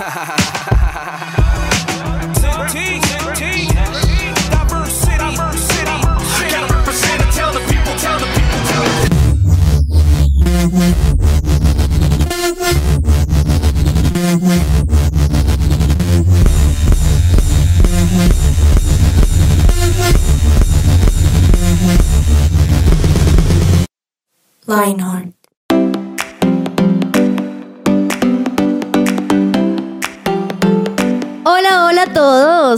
ha ha ha ha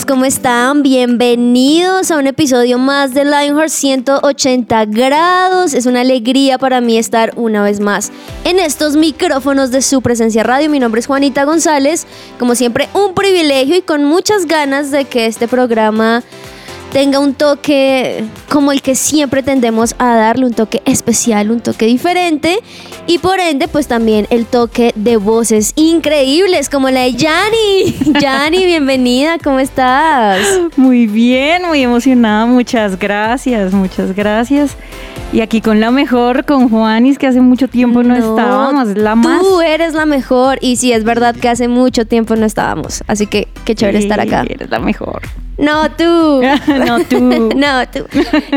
¿cómo están? Bienvenidos a un episodio más de Lionheart 180 grados. Es una alegría para mí estar una vez más en estos micrófonos de su presencia radio. Mi nombre es Juanita González. Como siempre, un privilegio y con muchas ganas de que este programa tenga un toque como el que siempre tendemos a darle, un toque especial, un toque diferente y por ende pues también el toque de voces increíbles como la de Yani. Yani, bienvenida, ¿cómo estás? Muy bien, muy emocionada, muchas gracias, muchas gracias. Y aquí con la mejor, con Juanis, que hace mucho tiempo no, estábamos, la más. Tú eres la mejor y sí, es verdad que hace mucho tiempo no estábamos, así que qué chévere estar acá. Eres la mejor. No tú. no tú. no tú.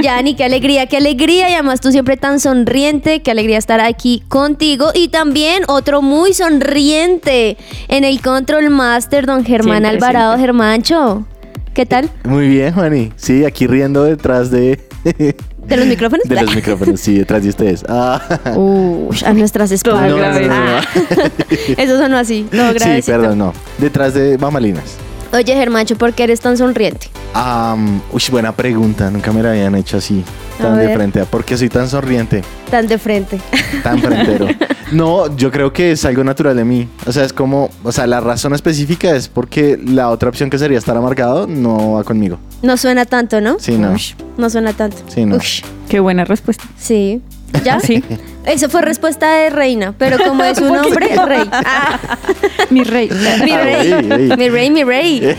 Yani, qué alegría, qué alegría. Y además tú siempre tan sonriente. Qué alegría estar aquí contigo. Y también otro muy sonriente en el Control Master, don Germán Siempre, Alvarado. siempre. Germancho, ¿qué tal? Muy bien, Juani. Sí, aquí riendo detrás de, ¿De los micrófonos? de los micrófonos, sí, detrás de ustedes. Ah, Uy, a nuestras espaldas. No, grave. Ah. Eso sonó así. No, sí, gracias. perdón, no. Detrás de Mamalinas. Oye, Germancho, ¿por qué eres tan sonriente? Uy, buena pregunta. Nunca me la habían hecho así, tan de frente. ¿Por qué soy tan sonriente, Tan de frente. tan frentero? No, yo creo que es algo natural de mí. O sea, es como, o sea, la razón específica es porque la otra opción que sería estar amargado no va conmigo. No suena tanto, ¿no? Sí, no. Ush, no suena tanto. Sí, no. Ush, Qué buena respuesta. sí. ¿Ya? Sí. Eso fue respuesta de reina, pero como es un hombre, rey. Ah, Mi rey. mi rey. ey, ey. Mi rey, mi rey.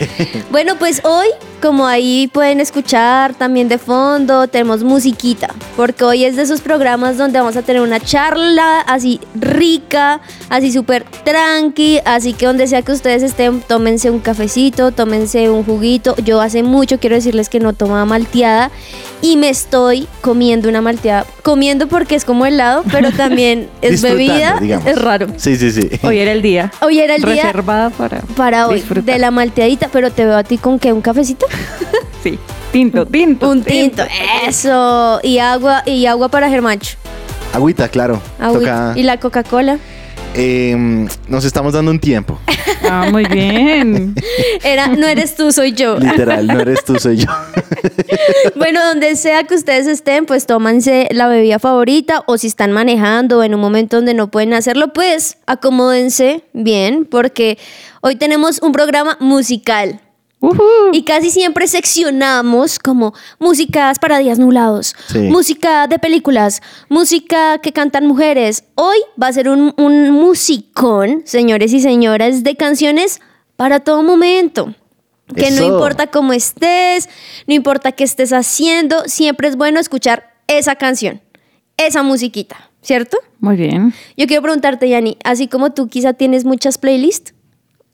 Bueno, pues hoy, como ahí pueden escuchar también de fondo, tenemos musiquita, porque hoy es de esos programas donde vamos a tener una charla así rica, así súper tranqui, así que donde sea que ustedes estén, tómense un cafecito, tómense un juguito. Yo hace mucho quiero decirles que no tomaba malteada y me estoy comiendo una malteada, comiendo porque es como helado, pero también es bebida, digamos. es raro. Sí, sí, sí. Hoy era el día. Hoy era el día Reservada para. para hoy disfrutar. de la malteadita, pero te veo a ti con qué, un cafecito, Sí. Tinto, tinto. un tinto, eso y agua y agua para Germancho, Agüita, claro. Agüita. Toca, y la Coca-Cola. Em, nos estamos dando un tiempo. Ah, muy bien. Era, no eres tú, soy yo. Literal, no eres tú, soy yo. bueno, donde sea que ustedes estén, pues tómanse la bebida favorita o si están manejando o en un momento donde no pueden hacerlo, pues acomódense bien porque hoy tenemos un programa musical. Y casi siempre seccionamos como músicas para días nublados, Sí. música de películas, música que cantan mujeres. Hoy va a ser un, un musicón, señores y señoras, de canciones para todo momento. Que no importa cómo estés, no importa qué estés haciendo, siempre es bueno escuchar esa canción, esa musiquita, ¿cierto? Muy bien. Yo quiero preguntarte, Yani, así como tú quizá tienes muchas playlists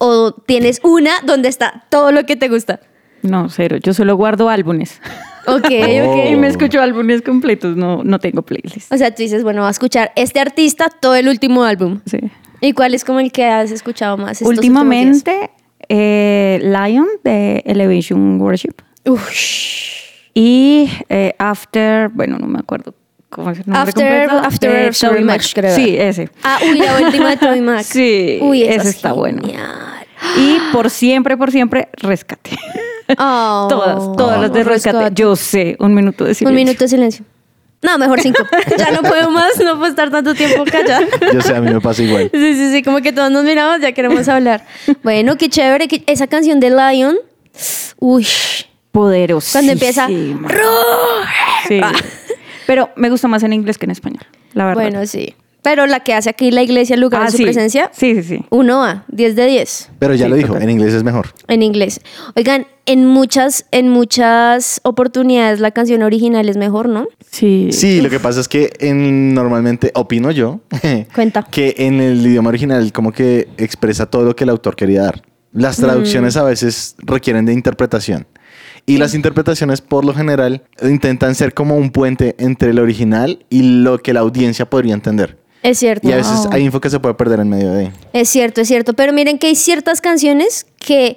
o tienes una donde está todo lo que te gusta. No, cero. Yo solo guardo álbumes. Ok, ok. Y me escucho álbumes completos. No, no tengo playlist. O sea, tú dices, bueno, va a escuchar este artista todo el último álbum. Sí. ¿Y cuál es como el que has escuchado más? estos Últimamente, eh, Lion de Elevation Worship. Ush. Y eh, After, bueno, no me acuerdo cómo es el nombre After- completo. After de Story Toby Mac, creo. Sí, ese. Ah, uy, la última de Toby Mac. Sí, uy, ese es está bueno. genial. Y por siempre, por siempre, Rescate. Oh, todas, todas las de Rescate. Rescate. Yo sé, un minuto de silencio. Un minuto de silencio. No, mejor cinco. ya no puedo más, no puedo estar tanto tiempo callada. Yo sé, a mí me pasa igual. Sí, sí, sí, como que todos nos miramos, ya queremos hablar. Bueno, qué chévere. que- esa canción de Lion. Uy, Poderoso. cuando empieza. Sí. Pero me gusta más en inglés que en español, la verdad. Bueno, sí. Pero la que hace aquí la iglesia, el lugar Ah, de su sí. presencia, Sí, sí, sí. uno a 10 de 10 Pero ya Sí, lo dijo, total. en inglés es mejor. en inglés. Oigan, en muchas, en muchas oportunidades la canción original es mejor, ¿no? Sí. Sí, lo que pasa es que en, normalmente, opino yo, Cuenta. que en el idioma original como que expresa todo lo que el autor quería dar. Las traducciones a veces requieren de interpretación. Y las interpretaciones por lo general intentan ser como un puente entre el original y lo que la audiencia podría entender. Es cierto. Y a veces Wow. hay info que se puede perder en medio de... Es cierto, es cierto. Pero miren que hay ciertas canciones que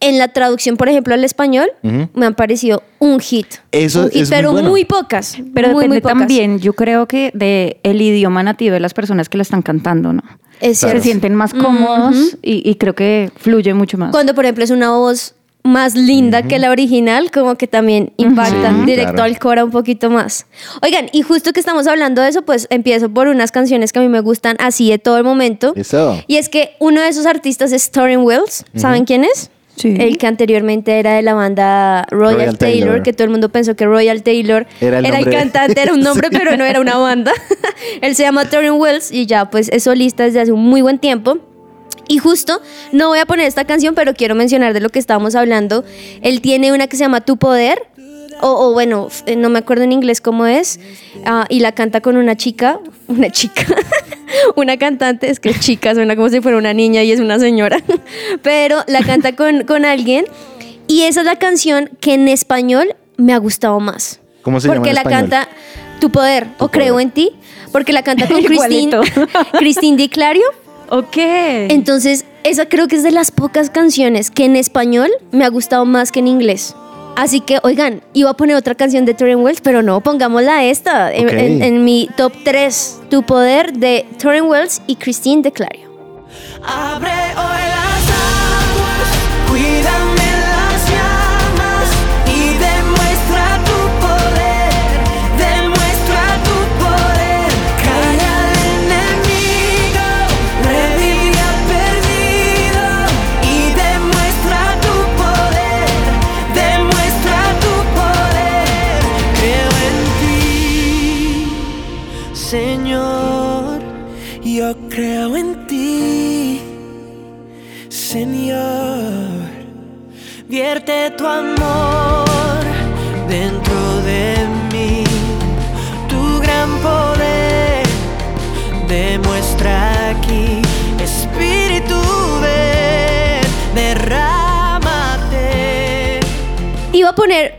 en la traducción, por ejemplo, al español, me han parecido un hit. Eso Un hit, es muy pero bueno. muy pocas. Pero muy, muy depende pocas. también, yo creo que de el idioma nativo de las personas que la están cantando, ¿no? Es cierto. Se sienten más cómodos y, y creo que fluye mucho más. Cuando, por ejemplo, es una voz más linda que la original, como que también impacta Sí, directo claro. al cora un poquito más. Oigan, y justo que estamos hablando de eso, pues empiezo por unas canciones que a mí me gustan así de todo el momento. Eso. Y es que uno de esos artistas es Torrin Wells. ¿Saben quién es? Sí. El que anteriormente era de la banda Royal, Royal Taylor, Taylor. que todo el mundo pensó que Royal Taylor Era el cantante, era un nombre, Sí. pero no era una banda. Él se llama Torrin Wells y ya pues es solista desde hace un muy buen tiempo. Y justo, no voy a poner esta canción, pero quiero mencionar de lo que estábamos hablando. Él tiene una que se llama Tu Poder, o, o bueno, f- no me acuerdo en inglés cómo es, ah, y la canta con una chica, una chica, una cantante, es que chica suena como si fuera una niña y es una señora, pero la canta con, con alguien, y esa es la canción que en español me ha gustado más. ¿Cómo se llama Porque en la español? canta Tu Poder, o Poder. Creo en ti, porque la canta con Christine. Christine Di Clario. Ok. Entonces, esa creo que es de las pocas canciones que en español me ha gustado más que en inglés. Así que, oigan, iba a poner otra canción de Torren Wells, pero no, pongámosla esta. En, Ok. en- en mi top 3, Tu Poder de Torren Wells y Christine de Clario. Abre hoy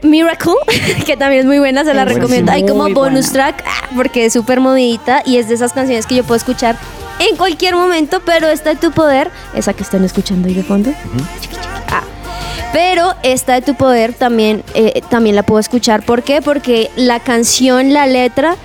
Miracle, que también es muy buena, se la Buenísimo. recomiendo. Hay como bonus buena. track, ah, porque es súper movidita y es de esas canciones que yo puedo escuchar en cualquier momento, pero esta de Tu Poder, esa que están escuchando ahí de fondo. Chiqui, chiqui. Ah. Pero esta de Tu Poder también, eh, también la puedo escuchar. ¿Por qué? Porque la canción, la letra,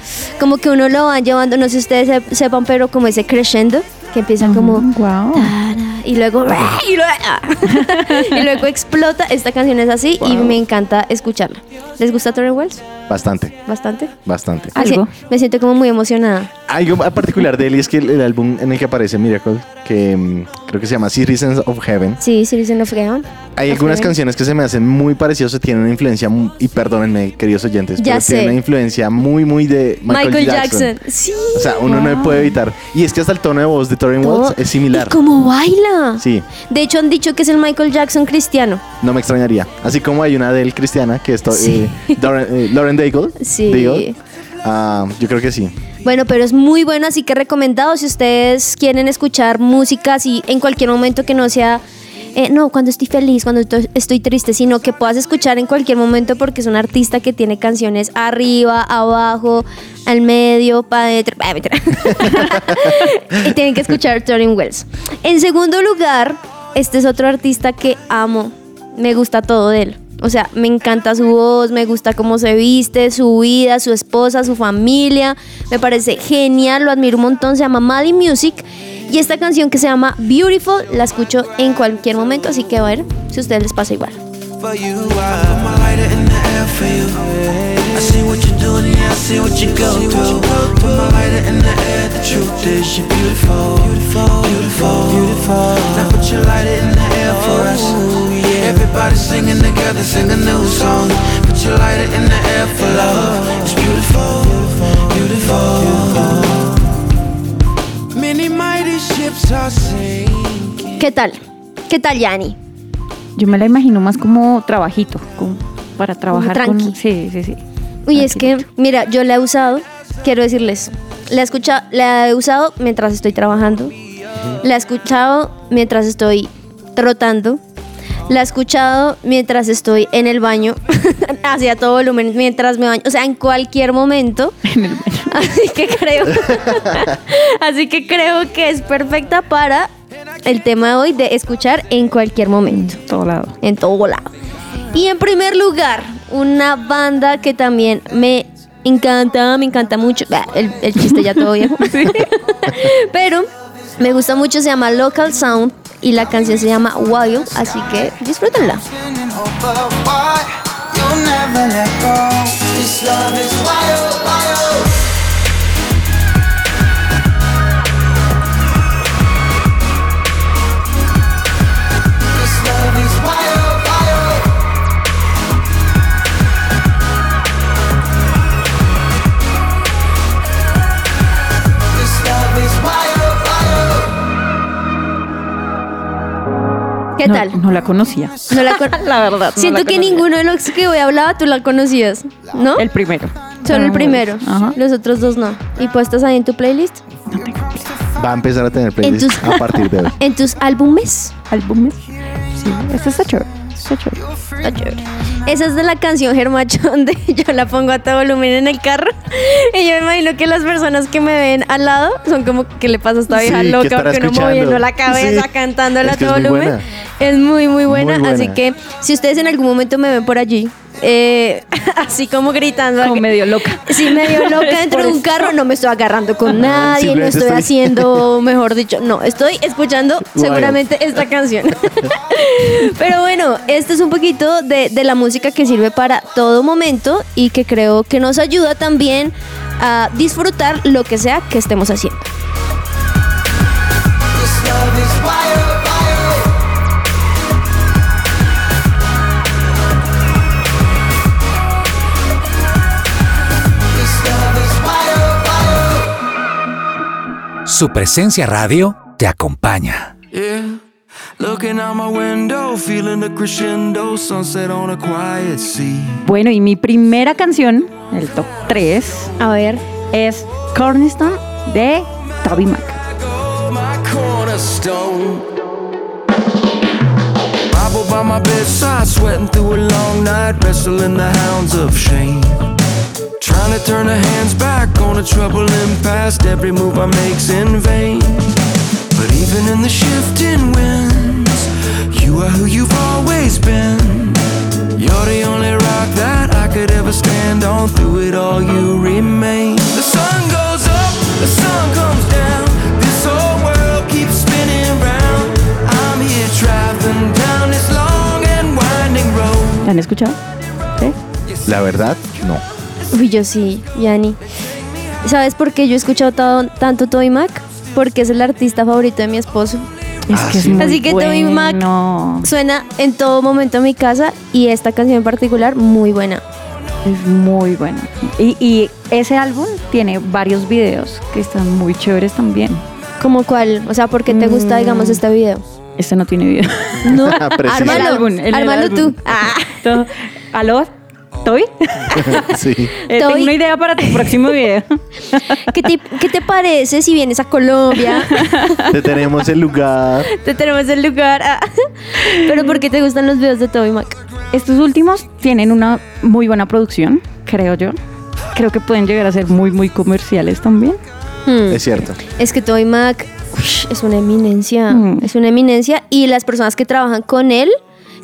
como que uno lo va llevando, no sé si ustedes se- sepan, pero como ese crescendo, que empieza como... wow. Tara, y luego y luego, y luego explota. Esta canción es así y me encanta escucharla. ¿Les gusta Torren Wells? Bastante, Bastante. bastante. Algo. Me siento como muy emocionada. Algo particular de él y es que el, el álbum en el que aparece Miracle, que mm, creo que se llama Citizens of Heaven, Sí, Citizen of Heaven. hay Of algunas Heaven. canciones que se me hacen muy parecidas, tienen una influencia, y perdónenme, queridos oyentes, Ya pero sé. tienen una influencia muy, muy de Michael, Michael, Jackson. Jackson. Sí. O sea, uno no puede evitar. Y es que hasta el tono de voz de todo. Wells es similar. Y cómo baila. Sí, De hecho, han dicho que es el Michael Jackson cristiano. no me extrañaría. Así como hay una de él cristiana, que es Sí. eh, Lauren, eh, Lauren Daigle. Sí. Daigle. Ah, yo creo que sí. Bueno, pero es muy bueno, así que recomendado si ustedes quieren escuchar música así en cualquier momento que no sea, eh, no, cuando estoy feliz, cuando estoy- triste, sino que puedas escuchar en cualquier momento porque es un artista que tiene canciones arriba, abajo, al medio, para adentro. y tienen que escuchar Turning Wells. En segundo lugar, este es otro artista que amo, me gusta todo de él. O sea, me encanta su voz, me gusta cómo se viste, su vida, su esposa, su familia. Me parece genial, lo admiro un montón. Se llama Maddie Music. Y esta canción que se llama Beautiful la escucho en cualquier momento. Así que a ver si a ustedes les pasa igual. Everybody singing together, sing a new song. Put your lighter in the air for love. It's beautiful, beautiful. ships are sinking. ¿Qué tal? ¿Qué tal, Yanni? Yo me la imagino más como trabajito, como para trabajar tranqui. con... Sí, sí, sí. Uy, es que, mira, yo la he usado, quiero decirles, la he, escucha- la he usado mientras estoy trabajando, la he escuchado mientras estoy trotando, la he escuchado mientras estoy en el baño, hacia todo volumen, mientras me baño, o sea, en cualquier momento. En el baño. Así que creo, así que creo que es perfecta para el tema de hoy de escuchar en cualquier momento Todo lado. en todo lado. Y en primer lugar, una banda que también me encanta, me encanta mucho. Bah, El, el chiste ya todo viejo. Pero me gusta mucho, se llama Local Sound y la canción se llama Wild, así que disfrútenla. ¿Qué No- tal? No la conocía. No la con- La verdad. no Siento la que ninguno de los que hoy hablaba tú la conocías, ¿no? El primero. Solo el primero. Ajá. Los otros dos no. ¿Y puestas ahí en tu playlist? No tengo Va a empezar a tener En playlist tus, a partir de hoy. en tus álbumes. álbumes. Sí, este está chévere. Está chévere. Está chévere. Esa es de la canción Germachón de yo la pongo a todo volumen en el carro. Y yo me imagino que las personas que me ven al lado son como que le pasa a esta vieja Sí, ¿qué loca que uno escuchando? moviendo la cabeza, Sí. cantándola a que todo es muy volumen. buena. Es muy, muy buena. Muy Así que si ustedes en algún momento me ven por allí, eh, así como gritando. Como medio loca. Sí, medio loca dentro de un carro, no me estoy agarrando con nadie, no estoy estoy- haciendo, mejor dicho, no, estoy escuchando seguramente esta canción. Pero bueno, esto es un poquito de, de la música que sirve para todo momento y que creo que nos ayuda también a disfrutar lo que sea que estemos haciendo. Su presencia radio te acompaña. Yeah. Looking out my window, feeling the crescendo, sunset on a quiet sea. Bueno, y mi primera canción, el top 3, A ver, es Cornerstone de Toby Mac. By my bedside, sweating through a long night, wrestling the hounds of shame. Trying to turn the hands back on a troubling past, every move I make's in vain. But even in the shifting winds, you are who you've always been. You're the only rock that I could ever stand on. Through it all, you remain. The sun goes up, the sun comes down. This whole world keeps spinning round. I'm here traveling down this long and winding road. ¿La han escuchado? ¿Sí? La verdad, no. Uy, yo sí, Yani. ¿Sabes por qué yo he escuchado todo- tanto Toby Mac? Porque es el artista favorito de mi esposo. Es Ah, que es sí. muy Así que Toby Mac suena en todo momento en mi casa y esta canción en particular muy buena. Es muy bueno. Y, y ese álbum tiene varios videos que están muy chéveres también. ¿Como cuál? O sea, ¿por qué te gusta, Mm. digamos, este video? Este no tiene video. No, ármalo, álbum, ármalo álbum. tú. Ah, ¿Aló? ¿Toby? sí. Eh, tengo una idea para tu próximo video. ¿qué, te, ¿Qué te parece si vienes a Colombia? Te tenemos el lugar. te tenemos el lugar. Ah. Pero ¿por qué te gustan los videos de Toby Mac? Estos últimos tienen una muy buena producción, creo yo. Creo que pueden llegar a ser muy, muy comerciales también. Hmm. Es cierto. Es que Toby Mac es una eminencia, Mm. es una eminencia y las personas que trabajan con él,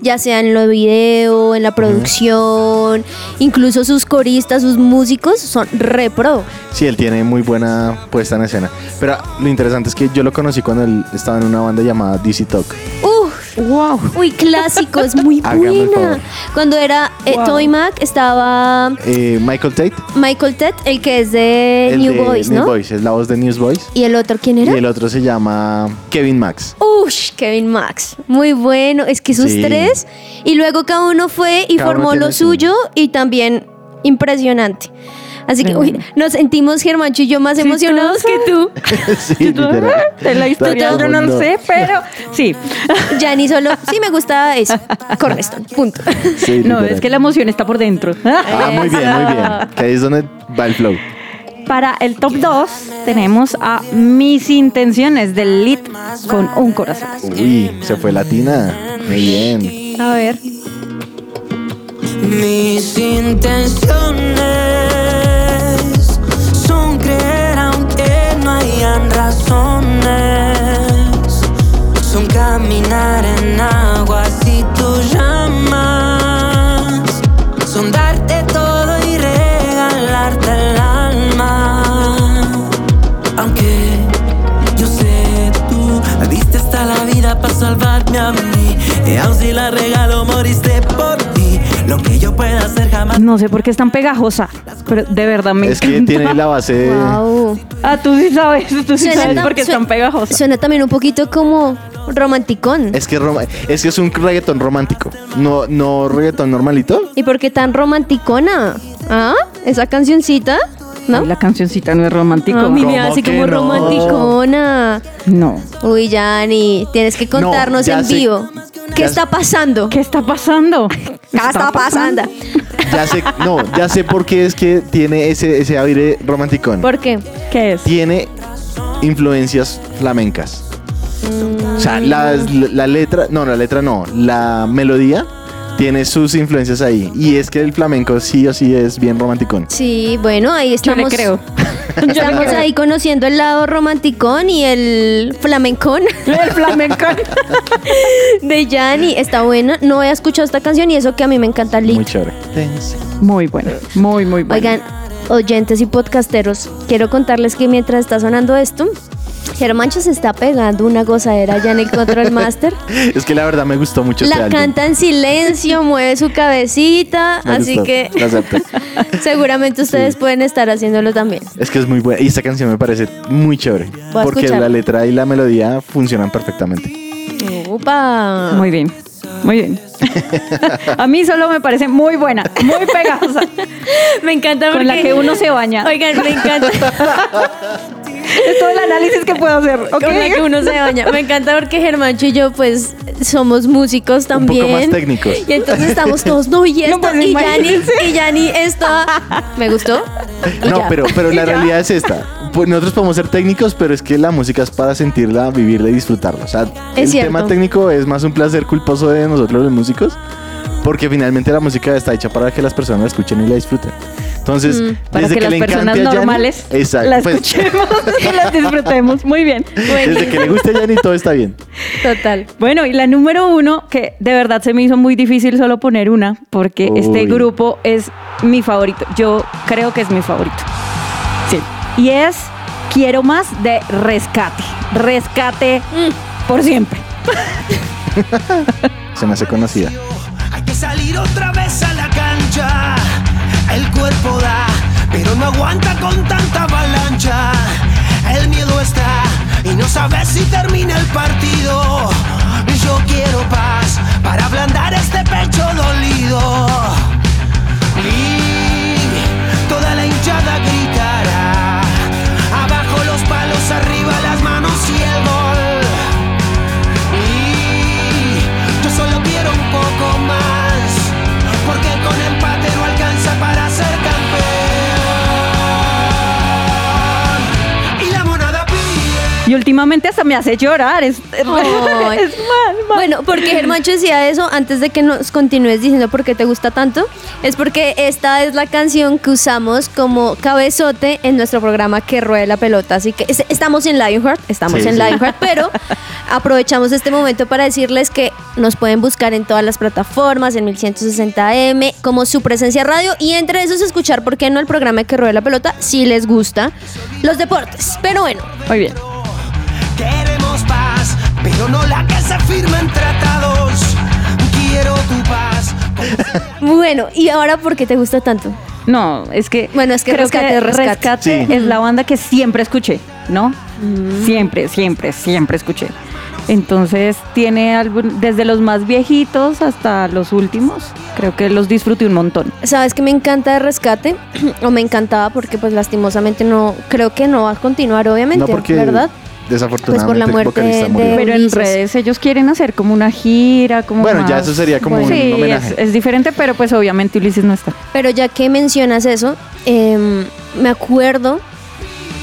ya sea en lo video, en la producción, incluso sus coristas, sus músicos, son re pro. Sí, él tiene muy buena puesta en escena. Pero lo interesante es que yo lo conocí cuando él estaba en una banda llamada DC Talk. Uf, ¡Wow! uy, clásico, es muy buena. Cuando era eh, Wow. Toby Mac, estaba Eh, Michael Tate. Michael Ted, el que es de el New de Boys, ¿no? Boys, es la voz de Newsboys. Y el otro, ¿quién Y era? el otro se llama Kevin Max. Ush, Kevin Max. Muy bueno. Es que esos Sí. tres. Y luego cada uno fue y Cada formó lo su- suyo y también impresionante. Así que, uy, nos sentimos, Germancho y yo, más Sí, emocionados tú que tú. sí, literal. De la historia yo no lo como sé, pero sí. Yanni solo, sí me gusta eso. Cornerstone, punto. Sí, No, es que la emoción está por dentro. Ah, muy bien, muy bien. Que ahí es donde va el flow. Para el top 2 tenemos a Mis Intenciones del Lit con un corazón. Uy, se fue latina. Muy bien. A ver. Mis intenciones no hayan razones. Son caminar en agua si tú llamas. Son darte todo y regalarte el alma. Aunque yo sé tú me diste hasta la vida para salvarme a mí. Y aun si la regalo moriste por mí. Lo que yo pueda hacer jamás. No sé por qué es tan pegajosa, pero de verdad me Es que encanta. tiene la base. Wow. Ah, tú sí sabes, tú sí sabes ta- por qué es sue- tan pegajosa. Suena también un poquito como romanticón. Es que, es roma- es que es un reggaetón romántico. No, no reggaetón normalito. ¿Y por qué tan romanticona? ¿Ah? ¿Esa cancioncita? ¿No? Ay, la cancioncita no es romántico. A mí me ¿Cómo hace que como no? romanticona. No. Uy, Yanni, tienes que contarnos en sé- vivo. ¿Qué está pasando? ¿Qué está pasando? ¿Qué está pasando? Ya sé, no, ya sé por qué es que tiene ese, ese aire romanticón. ¿Por qué? ¿Qué es? Tiene influencias flamencas. O sea, la, la letra, no, la letra no, la melodía tiene sus influencias ahí. Y es que el flamenco sí o sí es bien romanticón. Sí, bueno, ahí Yo estamos. le creo. Estamos ahí conociendo el lado romanticón y el flamencón El flamenco. de Yanni. Está buena. No he escuchado esta canción y eso que a mí me encanta el Muy chévere. Muy bueno, muy, muy bueno. Oigan, oyentes y podcasteros, quiero contarles que mientras está sonando esto, Germancho se está pegando una gozadera ya en el Control Master. Es que la verdad me gustó mucho este La álbum. canta en silencio, mueve su cabecita, Me así gustó, que seguramente ustedes pueden estar haciéndolo también. Es que es muy buena. Y esta canción me parece muy chévere. Porque la letra y la melodía funcionan perfectamente. Upa. Muy bien, muy bien. A mí solo me parece muy buena, muy pegajosa. Me encanta Con la porque- que uno se baña. Oigan, me encanta. Es todo el análisis que puedo hacer. ¿ok? Con la que uno se baña. Me encanta porque Germancho y yo, pues, somos músicos Un poco también. más técnicos. Y entonces estamos todos, no, y esto, pues, y Yanni, y Yanni, esto. ¿Me gustó? Y No, ya. pero, pero la realidad es esta. Pues nosotros podemos ser técnicos, pero es que la música es para sentirla, vivirla y disfrutarla. O sea, el cierto. tema técnico es más un placer culposo de nosotros los músicos, porque finalmente la música está hecha para que las personas la escuchen y la disfruten. Entonces, Mm, Para desde que, las le encante personas a normales exacto, la pues, escuchemos y las disfrutemos. Muy bien. desde que le guste a Yanni todo está bien. Total. Bueno, y la número uno, que de verdad se me hizo muy difícil solo poner una, porque este grupo es mi favorito. Yo creo que es mi favorito. Sí. Y es Quiero Más de Rescate. Rescate por siempre. Se me hace conocida. Hay que salir otra vez a la cancha. El cuerpo da, pero no aguanta con tanta avalancha. El miedo está y no sabes si termina el partido. Yo quiero paz para ablandar este pecho dolido. Últimamente hasta me hace llorar. Es, mal, mal. Bueno, porque Germancho decía eso antes de que nos continúes diciendo por qué te gusta tanto, es porque esta es la canción que usamos como cabezote en nuestro programa Que Ruede la Pelota. Así que es- estamos en Lionheart, estamos Sí, en sí. Lionheart, pero aprovechamos este momento para decirles que nos pueden buscar en todas las plataformas, en 1160M, como su presencia radio y entre esos escuchar, ¿por qué no el programa Que Ruede la Pelota? Si les gusta los deportes. Pero bueno, Muy bien. Pero no la que se firma en tratados. Quiero tu paz. bueno, ¿y ahora por qué te gusta tanto? No, es que. Bueno, es que creo Rescate que es Rescate. Rescate Sí. es la banda que siempre escuché, ¿no? Siempre, siempre, siempre escuché. Entonces tiene algún- desde los más viejitos hasta los últimos. Creo que los disfruté un montón. ¿Sabes que me encanta de rescate? o me encantaba porque pues lastimosamente no, creo que no va a continuar obviamente, No, porque ¿verdad? Desafortunadamente Pues por la el muerte vocalista de- murió. Pero en redes ellos quieren hacer como una gira, como Bueno, ya más- eso sería como Sí, un es- homenaje. Es, diferente, pero pues obviamente Ulises no está. Pero ya que mencionas eso, em, me acuerdo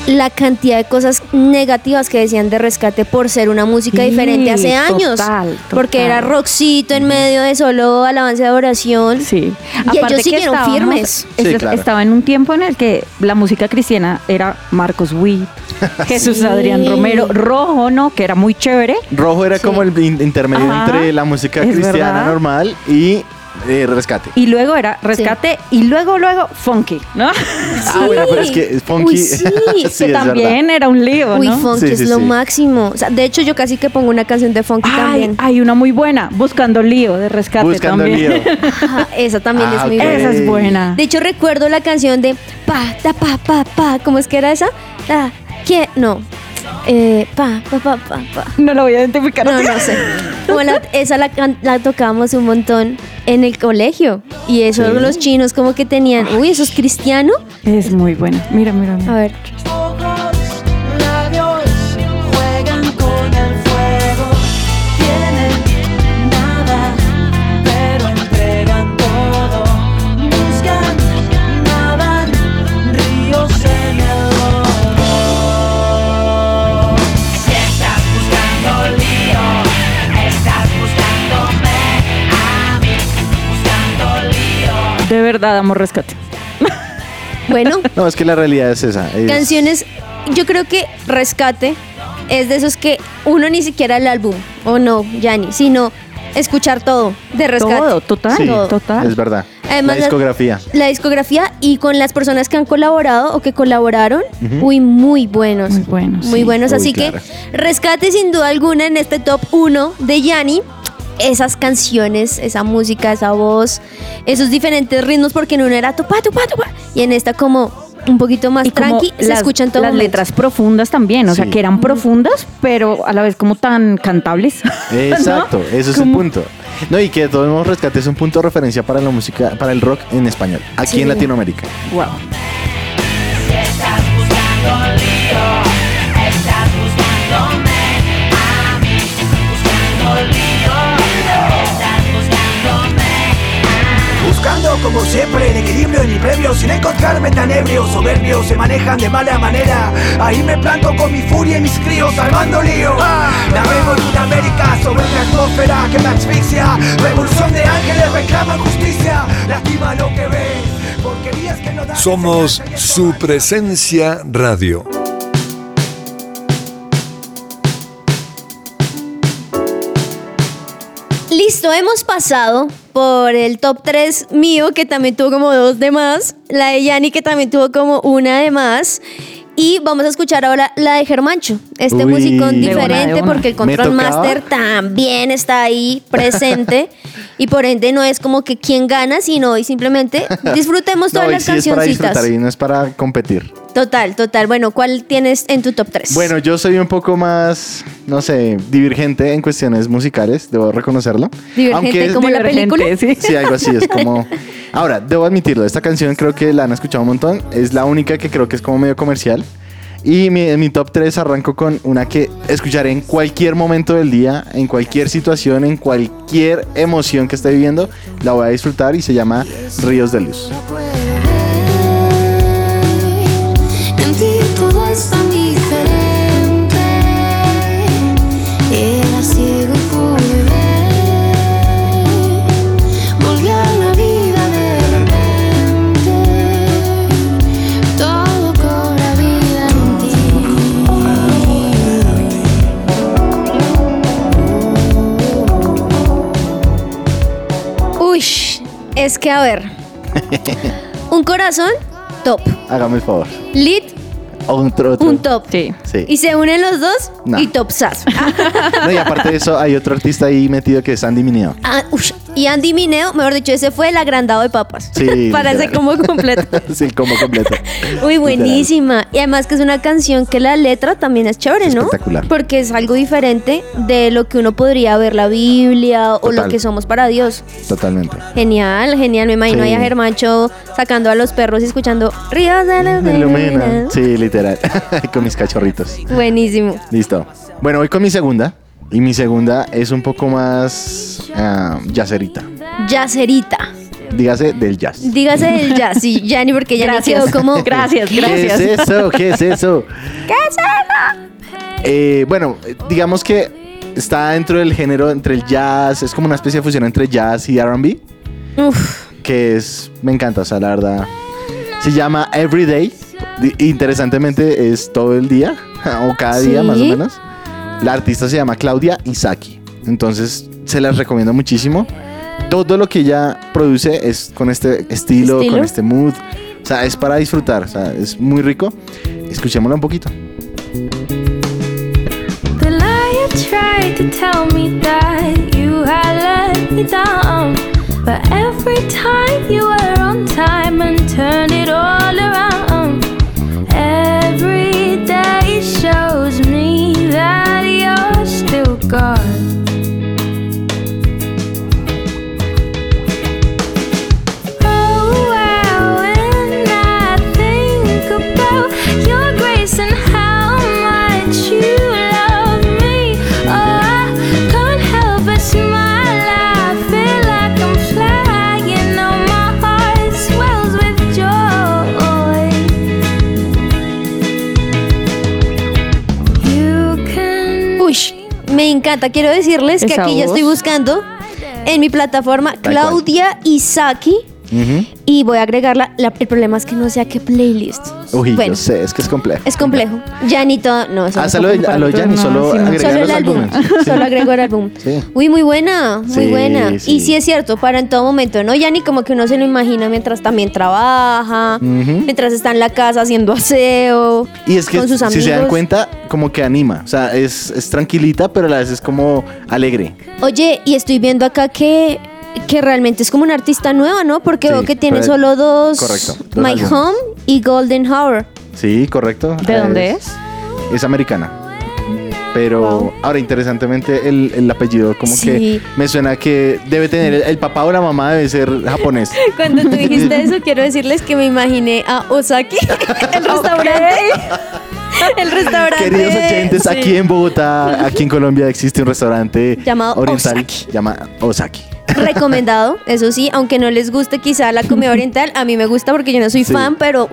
la cantidad de cosas negativas que decían de rescate por ser una música Sí, diferente hace años. total, Porque era rockcito en medio de solo alabanza de adoración. Sí. Y ellos que siguieron firmes. Sí, es- claro. Estaba en un tiempo en el que la música cristiana era Marcos Witt, Jesús Sí. Adrián Romero, Rojo, ¿no? Que era muy chévere. Rojo era Sí. como el in- intermedio Ajá, entre la música cristiana verdad. normal y eh, rescate. Y luego era rescate y luego, luego funky, ¿no? Ah, bueno, pero es que funky Uy, sí, sí, que verdad. también era un lío, Uy, ¿no? funky Sí, es sí, lo sí. máximo. O sea, de hecho, yo casi que pongo una canción de funky Ay, también. hay una muy buena, Buscando lío de rescate Buscando también. lío. Ajá, esa también Ah, es muy ok. buena. Esa es buena. De hecho, recuerdo la canción de pa, ta, pa, pa, pa. ¿Cómo es que era esa? La, ¿qué? No. Eh, pa, pa, pa, pa, pa. No lo voy a identificar. No, no sé. La- esa la, can- la tocábamos un montón en el colegio. Y eso Sí. los chinos como que tenían, uy, ¿eso es cristiano? Es muy buena. Mira, mira, A mira. ver. Verdad, amo rescate. Bueno, No, es que la realidad es esa. es- canciones, yo creo que Rescate es de esos que uno ni siquiera el álbum, o no, Yanni, sino escuchar todo de Rescate. Todo, total, Sí, total. es verdad. Además, la discografía. La discografía y con las personas que han colaborado o que colaboraron, Ujú. uy, muy buenos. Muy buenos, Muy sí. buenos. Uy, Así claro. que rescate sin duda alguna en este top 1 de Yanni. Esas canciones, esa música, esa voz, esos diferentes ritmos, porque en una era tupa, tupa, tupa, y en esta como un poquito más Y tranqui, se las, escuchan todo las momento. letras profundas también, o sea, que eran profundas, pero a la vez como tan cantables. Exacto, ¿No? eso es Como- el punto. No, y que de todos modos rescate es un punto de referencia para la música, para el rock en español, aquí Sí. en Latinoamérica. Wow. Como siempre el equilibrio en previo Sin encontrarme tan ebrio, soberbios Se manejan de mala manera. Ahí me planto con mi furia y mis críos Armando lío. Navego en una América sobre una atmósfera que me asfixia. Revolución de ángeles reclaman justicia. Lastima lo que ves Somos su presencia radio. Listo, hemos pasado por el top 3 mío, que también tuvo como dos de más, la de Yanni, que también tuvo como una de más, y vamos a escuchar ahora la de Germancho, este Uy. musicón De una, diferente, de una. porque el ¿Me Control? Master también está ahí presente, y por ende no es como que quién gana, sino hoy simplemente disfrutemos todas No, las sí es para cancioncitas. disfrutar y no es para competir. Total, total. Bueno, ¿cuál tienes en tu top 3? Bueno, yo soy un poco más, no sé, divergente en cuestiones musicales, debo reconocerlo. Divergente como la película. sí. Sí, algo así, es como... Ahora, debo admitirlo, esta canción creo que la han escuchado un montón, es la única que creo que es como medio comercial. Y mi, en mi top 3 arranco con una que escucharé en cualquier momento del día, en cualquier situación, en cualquier emoción que esté viviendo, la voy a disfrutar y se llama Ríos de Luz. Es que a ver. un corazón, top. Hágame el favor. Lit, Otro, otro. un top. Sí. Sí. Y se unen los dos No. y top sas. No, y aparte de eso, hay otro artista ahí metido que es Sandy Mineo. Ah, ush, Y Andy Mineo, mejor dicho, ese fue el agrandado de papas. Sí, Para ese como completo. sí, como completo. Uy, buenísima. Y además que es una canción que la letra también es chévere, ¿no? Espectacular. Porque es algo diferente de lo que uno podría ver la Biblia o lo Total. que somos para Dios. Totalmente. Genial, genial. Me imagino Sí. ahí a Germancho sacando a los perros y escuchando Ríos de la. Vida". Sí, literal. Con mis cachorritos. Buenísimo. Listo. Bueno, voy con mi segunda. Y mi segunda es un poco más ah, jazzerita. Yacerita. Dígase del jazz. Dígase el jazz, sí, Yanni, porque ya Gracias. quedó como. Gracias, ¿Qué gracias. es eso? ¿Qué es eso? ¿Qué es eso? Eh, bueno, digamos que está dentro del género entre el jazz, es como una especie de fusión entre jazz y RB, Uf, que es, me encanta, o sea, la verdad. Se llama Everyday. Interesantemente es todo el día, o cada día Sí. más o menos. La artista se llama Claudia Isaki. Entonces se las recomiendo muchísimo. Todo lo que ella produce es con este estilo, ¿Estilo? con este mood. O sea, es para disfrutar. O sea, es muy rico. Escuchémosla un poquito. The liar tried to tell me that you had let me down. But every time you were on time and turned it all around. sky encanta. Quiero decirles que Esa aquí ya voz. estoy buscando en mi plataforma. Claudia Isaki Y voy a agregarla. La- el problema es que no sé a qué playlist. Uy, bueno, yo sé, es que es complejo. es complejo. Ya ni todo. No, eso no Ah, complejo. a lo no, solo no. Solo el álbum. Sí. Solo agrego el álbum. Sí. Uy, muy buena, muy Sí, buena. Y sí es cierto, para en todo momento, ¿no? Ya ni como que uno se lo imagina mientras también trabaja, mientras está en la casa haciendo aseo, Y es que con sus si amigos. se dan cuenta, como que anima. O sea, es, es tranquilita, pero a la vez es como alegre. Oye, y estoy viendo acá que, que realmente es como una artista nueva, ¿no? Porque Sí, veo que tiene solo dos, correcto, dos My álbumes. Home y Golden Hour. Sí, correcto. ¿De dónde es? Es americana. Pero Wow. ahora, interesantemente, el, el apellido como Sí. que me suena que debe tener el, el papá o la mamá debe ser japonés. Cuando tú dijiste eso, quiero decirles que me imaginé a Osaki, el restaurante. el restaurante. Queridos oyentes, Sí. aquí en Bogotá, aquí en Colombia existe un restaurante Llamado oriental Osaki. llama Osaki. Recomendado, eso sí, aunque no les guste quizá la comida oriental, a mí me gusta porque yo no soy Sí. fan, pero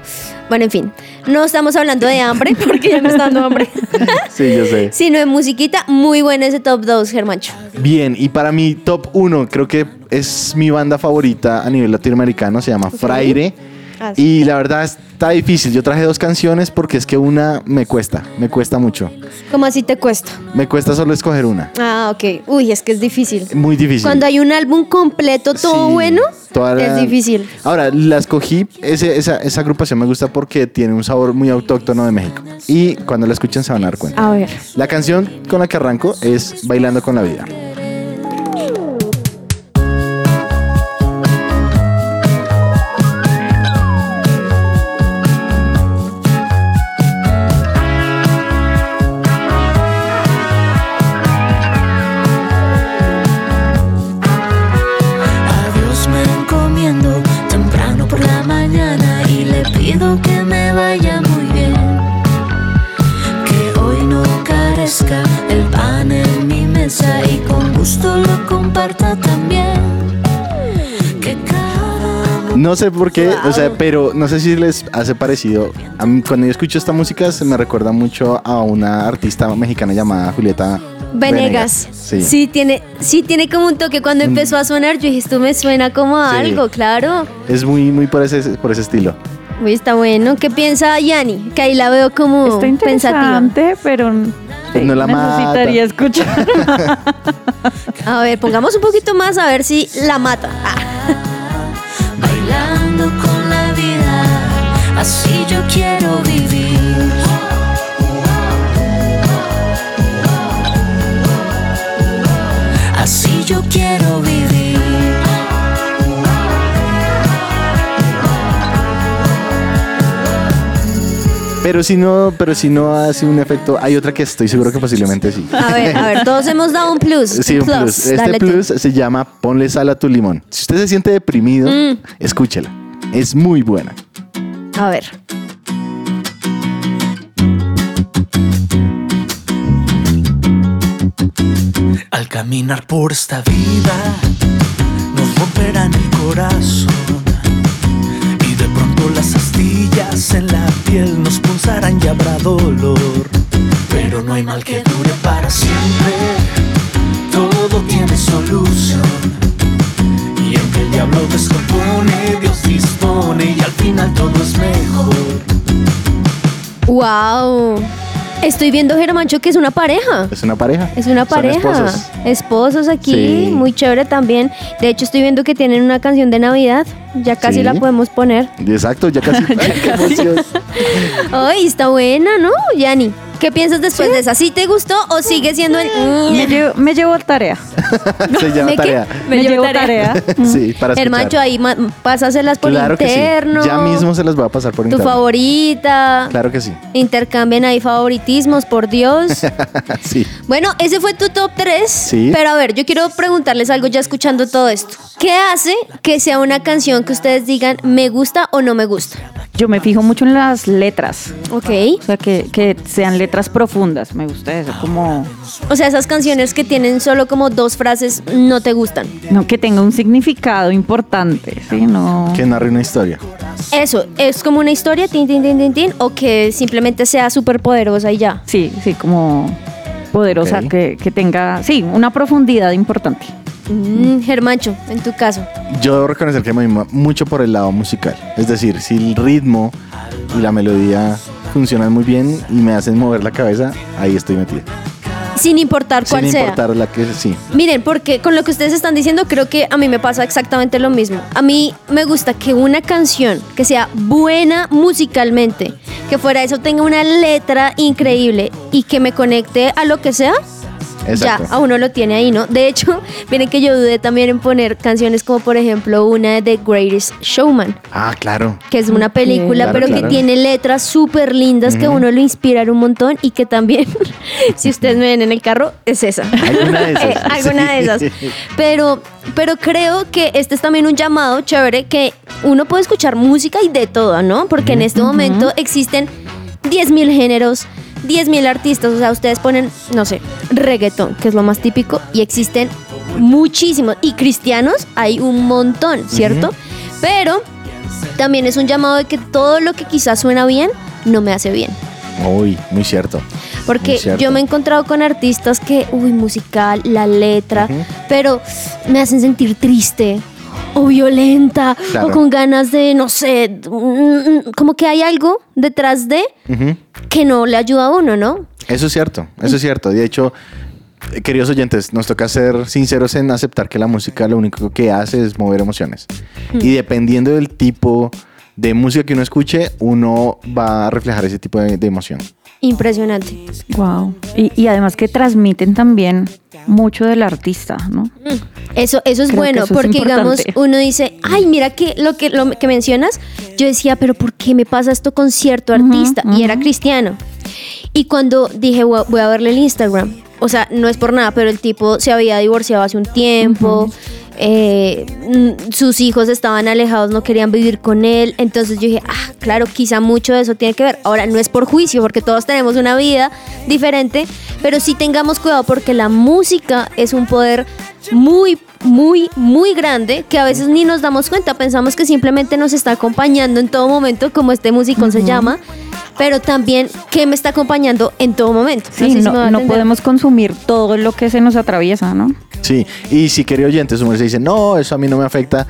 bueno, en fin, no estamos hablando de hambre porque ya me está dando hambre, Sí, yo sé. sino de musiquita, muy buena ese top 2, Germancho. Bien, y para mi top 1, creo que es mi banda favorita a nivel latinoamericano, se llama Fraire. Ah. Y la verdad está difícil. Yo traje dos canciones porque es que una me cuesta, me cuesta mucho. ¿Cómo así te cuesta? Me cuesta solo escoger una. Ah, ok. Uy, es que es difícil. Muy difícil. Cuando hay un álbum completo, todo Sí, bueno, la- es difícil. Ahora, la escogí, ese- esa, esa agrupación me gusta porque tiene un sabor muy autóctono de México. Y cuando la escuchen se van a dar cuenta. A ver. La canción con la que arranco es Bailando con la vida. No sé por qué, o sea, pero no sé si les hace parecido. A mí, cuando yo escucho esta música se me recuerda mucho a una artista mexicana llamada Julieta Venegas. Sí. Sí. tiene, sí tiene como un toque. Cuando empezó a sonar, yo dije, esto me suena como a Sí. algo, claro. Es muy, muy por ese, por ese estilo. Uy, está bueno. ¿Qué piensa Yani? Que ahí la veo como Está pensativa. interesante, pero sí, no la necesitaría escuchar. A ver, pongamos un poquito más a ver si la mata. Ah, así yo quiero vivir. Así yo quiero vivir. Pero si no, pero si no hace un efecto, hay otra que estoy seguro que posiblemente sí. A ver, a ver, todos hemos dado un plus. Sí, un plus. Este plus se llama Ponle sal a tu limón. Si usted se siente deprimido, mm. escúchela. Es muy buena. A ver. Al caminar por esta vida nos romperán el corazón y de pronto las astillas en la piel nos pulsarán y habrá dolor. Pero no hay mal que dure para siempre, todo tiene solución. Final todo es mejor. Wow. Estoy viendo Germancho que es una pareja. Es una pareja. Es una Son pareja. esposos. Esposos aquí, Sí. muy chévere también. De hecho, estoy viendo que tienen una canción de Navidad. Ya casi Sí. la podemos poner. Exacto, ya casi. Ay, qué emoción. Ay, está buena, ¿no, Yanni? ¿Qué piensas después de esa? ¿Sí te gustó o sigue siendo el... Me llevo, me llevo tarea. Se llama ¿Me qué? tarea. Me, llevo tarea. Sí, para escuchar. Germancho, ahí ma- pásaselas por Claro que interno. sí. Ya mismo se las voy a pasar por Tu favorita. Claro que sí. Intercambian ahí favoritismos, por Dios. sí. Bueno, ese fue tu top 3. Sí. Pero a ver, yo quiero preguntarles algo ya escuchando todo esto. ¿Qué hace que sea una canción que ustedes digan me gusta o no me gusta? Yo me fijo mucho en las letras. Ok. O sea, que, que sean letras profundas. Me gusta eso. Como O sea, esas canciones que tienen solo como dos frases no te gustan. no, que tenga un significado importante. ¿sí? No. Que narre una historia. Eso, es como una historia, tin, tin, tin, tin, tin, o que simplemente sea súper poderosa y ya. Sí, sí, como poderosa, Ok. que, que tenga, sí, una profundidad importante. Mm, Germancho, en tu caso. Yo debo reconocer que me anima mucho por el lado musical. Es decir, si el ritmo y la melodía funcionan muy bien y me hacen mover la cabeza, ahí estoy metido. Sin importar cuál Sin sea. importar la que sí. Miren, porque con lo que ustedes están diciendo, creo que a mí me pasa exactamente lo mismo. A mí me gusta que una canción que sea buena musicalmente, que fuera eso tenga una letra increíble y que me conecte a lo que sea. Exacto. Ya, a uno lo tiene ahí, ¿no? De hecho, miren que yo dudé también en poner canciones como por ejemplo una de The Greatest Showman, Ah, claro. que es una película, Claro, pero que tiene letras súper lindas que a uno lo inspiran un montón y que también, si ustedes me ven en el carro, es esa. Alguna de esas. Eh, alguna de esas. Pero, pero creo que este es también un llamado chévere que uno puede escuchar música y de todo, ¿no? Porque en este momento existen 10.000 géneros, 10.000 artistas. O sea, ustedes ponen, no sé, reggaetón, que es lo más típico, y existen muchísimos. Y cristianos hay un montón, ¿cierto? Pero también es un llamado de que todo lo que quizás suena bien, no me hace bien. Uy, muy cierto. Porque Muy cierto. yo me he encontrado con artistas que, uy, musical, la letra, pero me hacen sentir triste o violenta Claro. o con ganas de, no sé, mm, como que hay algo detrás de que no le ayuda a uno, ¿no? Eso es cierto, eso es cierto. De hecho, eh, queridos oyentes, nos toca ser sinceros en aceptar que la música lo único que hace es mover emociones. Y dependiendo del tipo de música que uno escuche, uno va a reflejar ese tipo de, de emoción. Impresionante. Wow. Y, y además que transmiten también mucho del artista, ¿no? Eso, eso es Creo bueno, eso es porque digamos, uno dice, ay, mira que lo que lo que mencionas, yo decía, pero ¿por qué me pasa esto con cierto artista? Y era cristiano. Y cuando dije, "Voy a- voy a verle el Instagram, o sea, no es por nada, pero el tipo se había divorciado hace un tiempo. Eh, mm, sus hijos estaban alejados, no querían vivir con él. Entonces yo dije, ah, claro, quizá mucho de eso tiene que ver. Ahora, no es por juicio, porque todos tenemos una vida diferente, pero sí tengamos cuidado porque la música es un poder muy, muy, muy grande que a veces ni nos damos cuenta. Pensamos que simplemente nos está acompañando en todo momento, como este musicón se llama, pero también que me está acompañando en todo momento. Sí, sé si no, no podemos consumir todo lo que se nos atraviesa, ¿no? Sí, y si querido oyente, su mujer se dice, no, eso a mí no me afecta,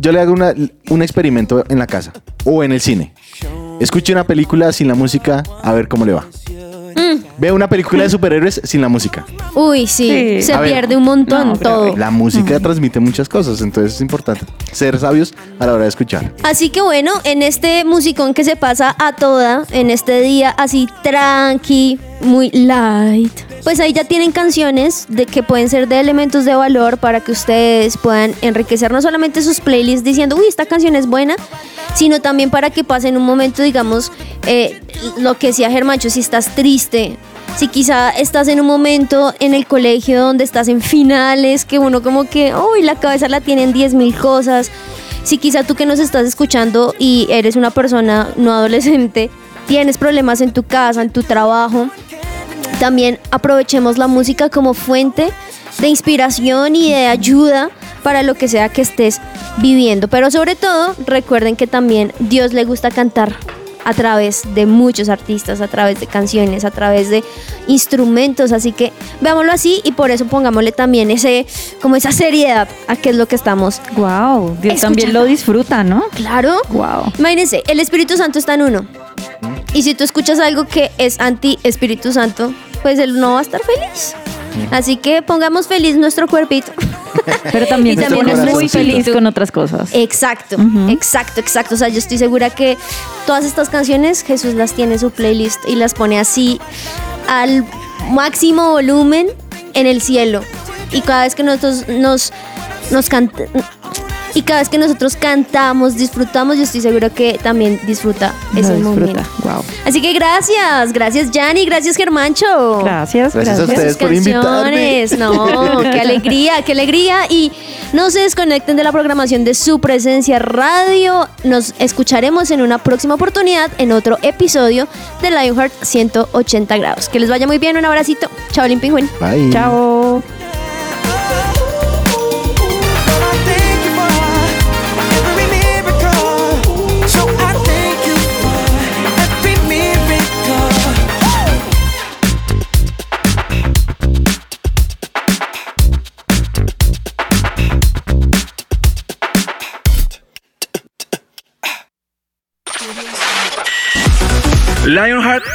yo le hago una- un experimento en la casa o en el cine. Escuche una película sin la música, a ver cómo le va. Ve una película de superhéroes sin la música. Uy, sí, Sí. se A ver. pierde un montón No, pero todo. La música transmite muchas cosas, entonces es importante ser sabios a la hora de escuchar. Así que bueno, en este musicón que se pasa a toda, en este día así tranqui, muy light. Pues ahí ya tienen canciones de que pueden ser de elementos de valor para que ustedes puedan enriquecer no solamente sus playlists diciendo, uy, esta canción es buena, sino también para que pasen un momento, digamos, eh, lo que decía Germancho, si estás triste, si quizá estás en un momento en el colegio donde estás en finales, que uno como que, uy, la cabeza la tienen 10 mil cosas. Si quizá tú que nos estás escuchando y eres una persona no adolescente, tienes problemas en tu casa, en tu trabajo, también aprovechemos la música como fuente de inspiración y de ayuda para lo que sea que estés viviendo. Pero sobre todo, recuerden que también Dios le gusta cantar a través de muchos artistas, a través de canciones, a través de instrumentos, así que veámoslo así y por eso pongámosle también ese como esa seriedad a qué es lo que estamos. Wow, Dios también lo disfruta, ¿no? Claro. Wow. Imagínense, el Espíritu Santo está en uno. Y si tú escuchas algo que es anti Espíritu Santo, pues él no va a estar feliz. Así que pongamos feliz nuestro cuerpito. Pero también Y se también pone nuestro muy feliz con otras cosas. Exacto, exacto, exacto. O sea, yo estoy segura que todas estas canciones Jesús las tiene en su playlist y las pone así al máximo volumen en el cielo. Y cada vez que nosotros nos, nos cant- y cada vez que nosotros cantamos, disfrutamos, yo estoy segura que también disfruta Lo ese disfruta. momento. Wow. Así que gracias, gracias Yanni, gracias Germancho. Gracias, Gracias a gracias. ustedes por invitarme. canciones. No, qué alegría, qué alegría. Y no se desconecten de la programación de su presencia radio. Nos escucharemos en una próxima oportunidad en otro episodio de Lionheart 180 grados. Que les vaya muy bien, un abracito. Chao, Limpingüen. Bye. Chao.